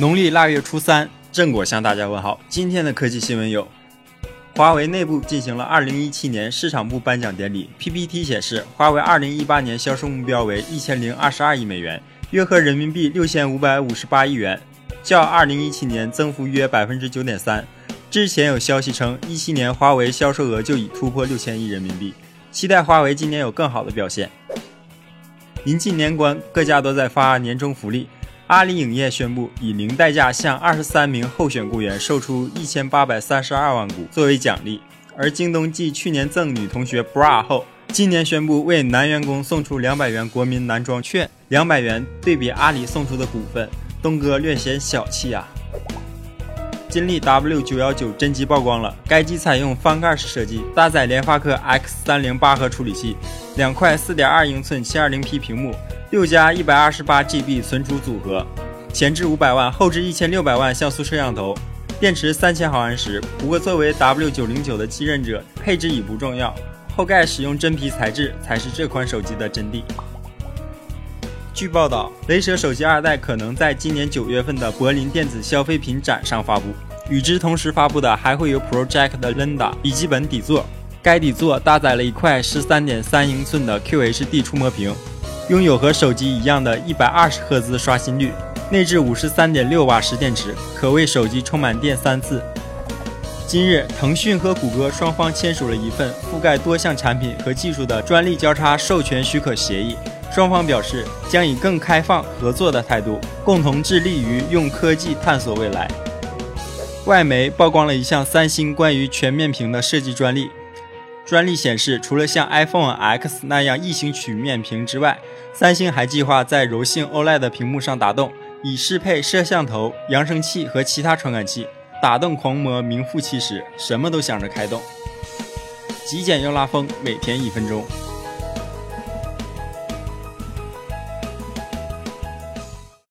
农历腊月初三，正果向大家问好。今天的科技新闻有：华为内部进行了2017年市场部颁奖典礼，PPT 显示，华为2018年销售目标为1022亿美元，约合人民币6558亿元，较2017年增幅约9.3%。之前有消息称，17年华为销售额就已突破6000亿人民币，期待华为今年有更好的表现。临近年关，各家都在发年终福利。阿里影业宣布，以零代价向二十三名候选雇员售出一千八百三十二万股作为奖励。而京东继去年赠女同学 bra 后，今年宣布为男员工送出两百元国民男装券，两百元对比阿里送出的股份，东哥略显小气啊。金立 W 九幺九真机曝光了，该机采用翻盖式设计，搭载联发科 X 三零八核处理器，两块四点二英寸七二零 P 屏幕。六加一百二十八 GB 存储组合，前置五百万，后置一千六百万像素摄像头，电池三千毫安时。不过作为 W 九零九的继任者，配置已不重要，后盖使用真皮材质才是这款手机的真谛。据报道，雷蛇手机二代可能在今年九月份的柏林电子消费品展上发布，与之同时发布的还会有 Project 的 Linda 笔记本底座，该底座搭载了一块十三点三英寸的 QHD 触摸屏。拥有和手机一样的一百二十赫兹刷新率，内置五十三点六瓦时电池，可为手机充满电三次。今日，腾讯和谷歌双方签署了一份覆盖多项产品和技术的专利交叉授权许可协议，双方表示将以更开放合作的态度，共同致力于用科技探索未来。外媒曝光了一项三星关于全面屏的设计专利。专利显示，除了像 iPhone X 那样异形曲面屏之外，三星还计划在柔性 OLED 屏幕上打洞，以适配摄像头、扬声器和其他传感器。打洞狂魔名副其实，什么都想着开动。极简又拉风，每天一分钟。